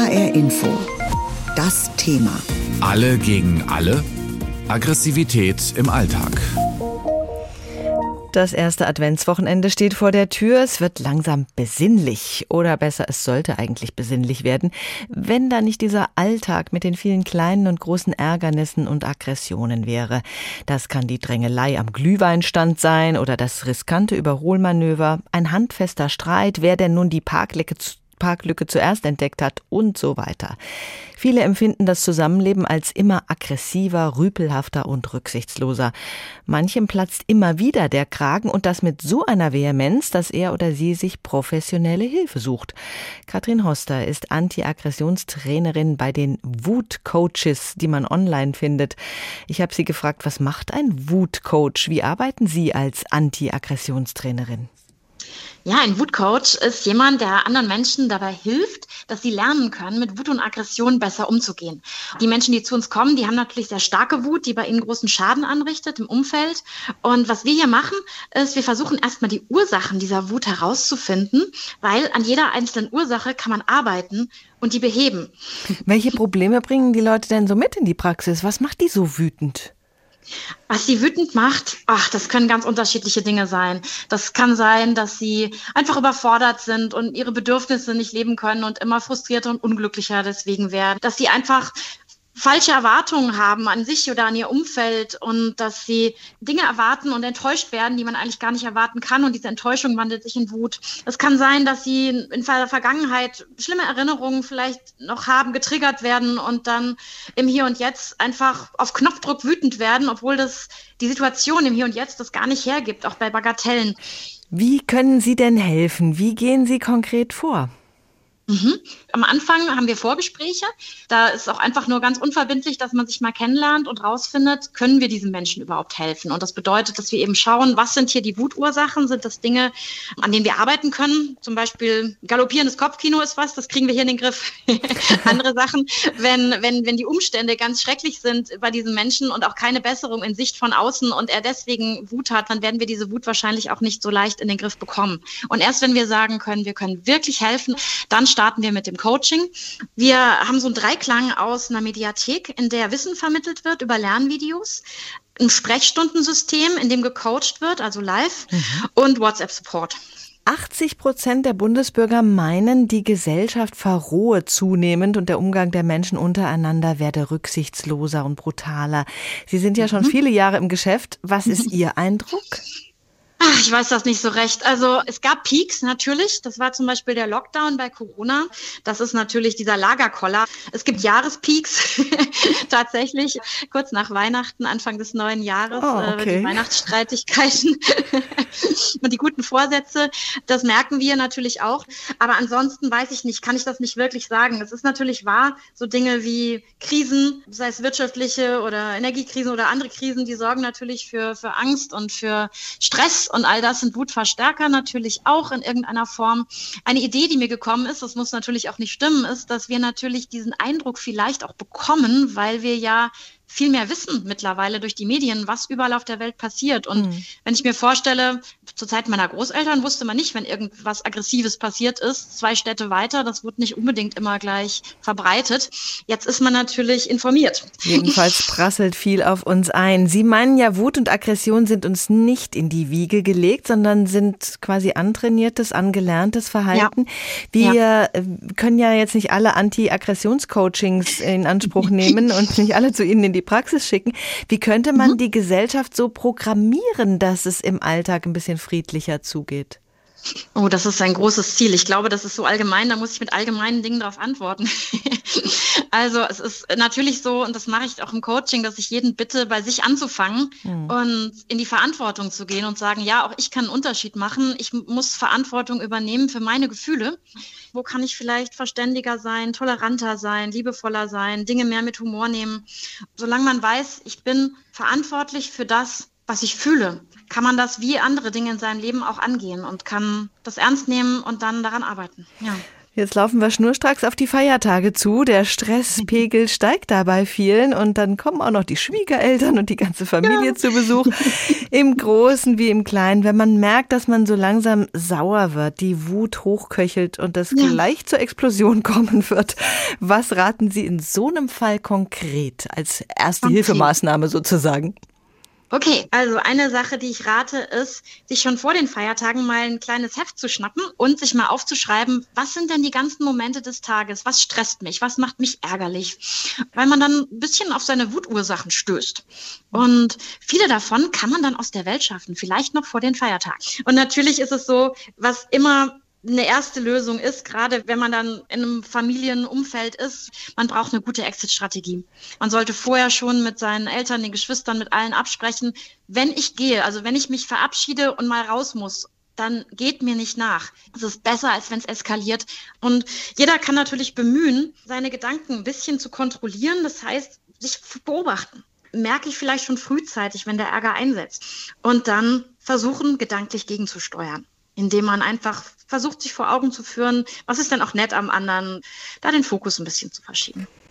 HR Info. Das Thema. Alle gegen alle? Aggressivität im Alltag. Das erste Adventswochenende steht vor der Tür. Es wird langsam besinnlich. Oder besser, es sollte eigentlich besinnlich werden, wenn da nicht dieser Alltag mit den vielen kleinen und großen Ärgernissen und Aggressionen wäre. Das kann die Drängelei am Glühweinstand sein oder das riskante Überholmanöver, ein handfester Streit, wer denn nun die Parklücke Parklücke zuerst entdeckt hat und so weiter. Viele empfinden das Zusammenleben als immer aggressiver, rüpelhafter und rücksichtsloser. Manchem platzt immer wieder der Kragen und das mit so einer Vehemenz, dass er oder sie sich professionelle Hilfe sucht. Katrin Hoster ist Anti-Aggressionstrainerin bei den Wut-Coaches, die man online findet. Ich habe sie gefragt, was macht ein Wut-Coach? Wie arbeiten Sie als Anti-Aggressionstrainerin? Ja, ein Wutcoach ist jemand, der anderen Menschen dabei hilft, dass sie lernen können, mit Wut und Aggression besser umzugehen. Die Menschen, die zu uns kommen, die haben natürlich sehr starke Wut, die bei ihnen großen Schaden anrichtet im Umfeld. Und was wir hier machen, ist, wir versuchen erstmal die Ursachen dieser Wut herauszufinden, weil an jeder einzelnen Ursache kann man arbeiten und die beheben. Welche Probleme bringen die Leute denn so mit in die Praxis? Was macht die so wütend? Was sie wütend macht, ach, das können ganz unterschiedliche Dinge sein. Das kann sein, dass sie einfach überfordert sind und ihre Bedürfnisse nicht leben können und immer frustrierter und unglücklicher deswegen werden. Dass sie einfach falsche Erwartungen haben an sich oder an ihr Umfeld und dass sie Dinge erwarten und enttäuscht werden, die man eigentlich gar nicht erwarten kann und diese Enttäuschung wandelt sich in Wut. Es kann sein, dass sie in der Vergangenheit schlimme Erinnerungen vielleicht noch haben, getriggert werden und dann im Hier und Jetzt einfach auf Knopfdruck wütend werden, obwohl das die Situation im Hier und Jetzt das gar nicht hergibt, auch bei Bagatellen. Wie können Sie denn helfen? Wie gehen Sie konkret vor? Mhm. Am Anfang haben wir Vorgespräche. Da ist auch einfach nur ganz unverbindlich, dass man sich mal kennenlernt und rausfindet, können wir diesen Menschen überhaupt helfen? Und das bedeutet, dass wir eben schauen, was sind hier die Wutursachen? Sind das Dinge, an denen wir arbeiten können? Zum Beispiel galoppierendes Kopfkino ist was, das kriegen wir hier in den Griff. Andere Sachen, wenn, wenn, wenn die Umstände ganz schrecklich sind bei diesem Menschen und auch keine Besserung in Sicht von außen und er deswegen Wut hat, dann werden wir diese Wut wahrscheinlich auch nicht so leicht in den Griff bekommen. Und erst wenn wir sagen können, wir können wirklich helfen, dann starten wir mit dem Coaching. Wir haben so einen Dreiklang aus einer Mediathek, in der Wissen vermittelt wird über Lernvideos, ein Sprechstundensystem, in dem gecoacht wird, also live, mhm. und WhatsApp-Support. 80 Prozent der Bundesbürger meinen, die Gesellschaft verrohe zunehmend und der Umgang der Menschen untereinander werde rücksichtsloser und brutaler. Sie sind ja schon mhm. viele Jahre im Geschäft. Was ist Ihr Eindruck? Ach, ich weiß das nicht so recht. Also es gab Peaks natürlich. Das war zum Beispiel der Lockdown bei Corona. Das ist natürlich dieser Lagerkoller. Es gibt Jahrespeaks tatsächlich kurz nach Weihnachten, Anfang des neuen Jahres, oh, äh, okay. die Weihnachtsstreitigkeiten und die guten Vorsätze. Das merken wir natürlich auch. Aber ansonsten weiß ich nicht, kann ich das nicht wirklich sagen. Es ist natürlich wahr, so Dinge wie Krisen, sei es wirtschaftliche oder Energiekrisen oder andere Krisen, die sorgen natürlich für, für Angst und für Stress und all das sind Wutverstärker natürlich auch in irgendeiner Form. Eine Idee, die mir gekommen ist, das muss natürlich auch nicht stimmen, ist, dass wir natürlich diesen Eindruck vielleicht auch bekommen, weil wir ja viel mehr wissen mittlerweile durch die Medien, was überall auf der Welt passiert. Und mhm. wenn ich mir vorstelle, zur Zeit meiner Großeltern wusste man nicht, wenn irgendwas Aggressives passiert ist, zwei Städte weiter, das wurde nicht unbedingt immer gleich verbreitet. Jetzt ist man natürlich informiert. Jedenfalls prasselt viel auf uns ein. Sie meinen ja, Wut und Aggression sind uns nicht in die Wiege gelegt, sondern sind quasi antrainiertes, angelerntes Verhalten. Ja. Wir ja. Äh, können ja jetzt nicht alle Anti-Aggressionscoachings in Anspruch nehmen und nicht alle zu Ihnen in die die Praxis schicken. Wie könnte man mhm. die Gesellschaft so programmieren, dass es im Alltag ein bisschen friedlicher zugeht? Oh, das ist ein großes Ziel. Ich glaube, das ist so allgemein, da muss ich mit allgemeinen Dingen darauf antworten. also es ist natürlich so, und das mache ich auch im Coaching, dass ich jeden bitte, bei sich anzufangen mhm. und in die Verantwortung zu gehen und sagen, ja, auch ich kann einen Unterschied machen. Ich muss Verantwortung übernehmen für meine Gefühle. Wo kann ich vielleicht verständiger sein, toleranter sein, liebevoller sein, Dinge mehr mit Humor nehmen? Solange man weiß, ich bin verantwortlich für das, was ich fühle, kann man das wie andere Dinge in seinem Leben auch angehen und kann das ernst nehmen und dann daran arbeiten. Ja. Jetzt laufen wir schnurstracks auf die Feiertage zu. Der Stresspegel steigt da bei vielen und dann kommen auch noch die Schwiegereltern und die ganze Familie ja. zu Besuch. Im Großen wie im Kleinen. Wenn man merkt, dass man so langsam sauer wird, die Wut hochköchelt und das ja. gleich zur Explosion kommen wird. Was raten Sie in so einem Fall konkret als erste okay. Hilfemaßnahme sozusagen? Okay, also eine Sache, die ich rate, ist, sich schon vor den Feiertagen mal ein kleines Heft zu schnappen und sich mal aufzuschreiben, was sind denn die ganzen Momente des Tages? Was stresst mich? Was macht mich ärgerlich? Weil man dann ein bisschen auf seine Wutursachen stößt. Und viele davon kann man dann aus der Welt schaffen, vielleicht noch vor den Feiertagen. Und natürlich ist es so, was immer eine erste Lösung ist, gerade wenn man dann in einem Familienumfeld ist, man braucht eine gute Exit-Strategie. Man sollte vorher schon mit seinen Eltern, den Geschwistern, mit allen absprechen, wenn ich gehe, also wenn ich mich verabschiede und mal raus muss, dann geht mir nicht nach. Es ist besser, als wenn es eskaliert. Und jeder kann natürlich bemühen, seine Gedanken ein bisschen zu kontrollieren. Das heißt, sich beobachten. Merke ich vielleicht schon frühzeitig, wenn der Ärger einsetzt. Und dann versuchen, gedanklich gegenzusteuern indem man einfach versucht, sich vor Augen zu führen, was ist denn auch nett am anderen, da den Fokus ein bisschen zu verschieben.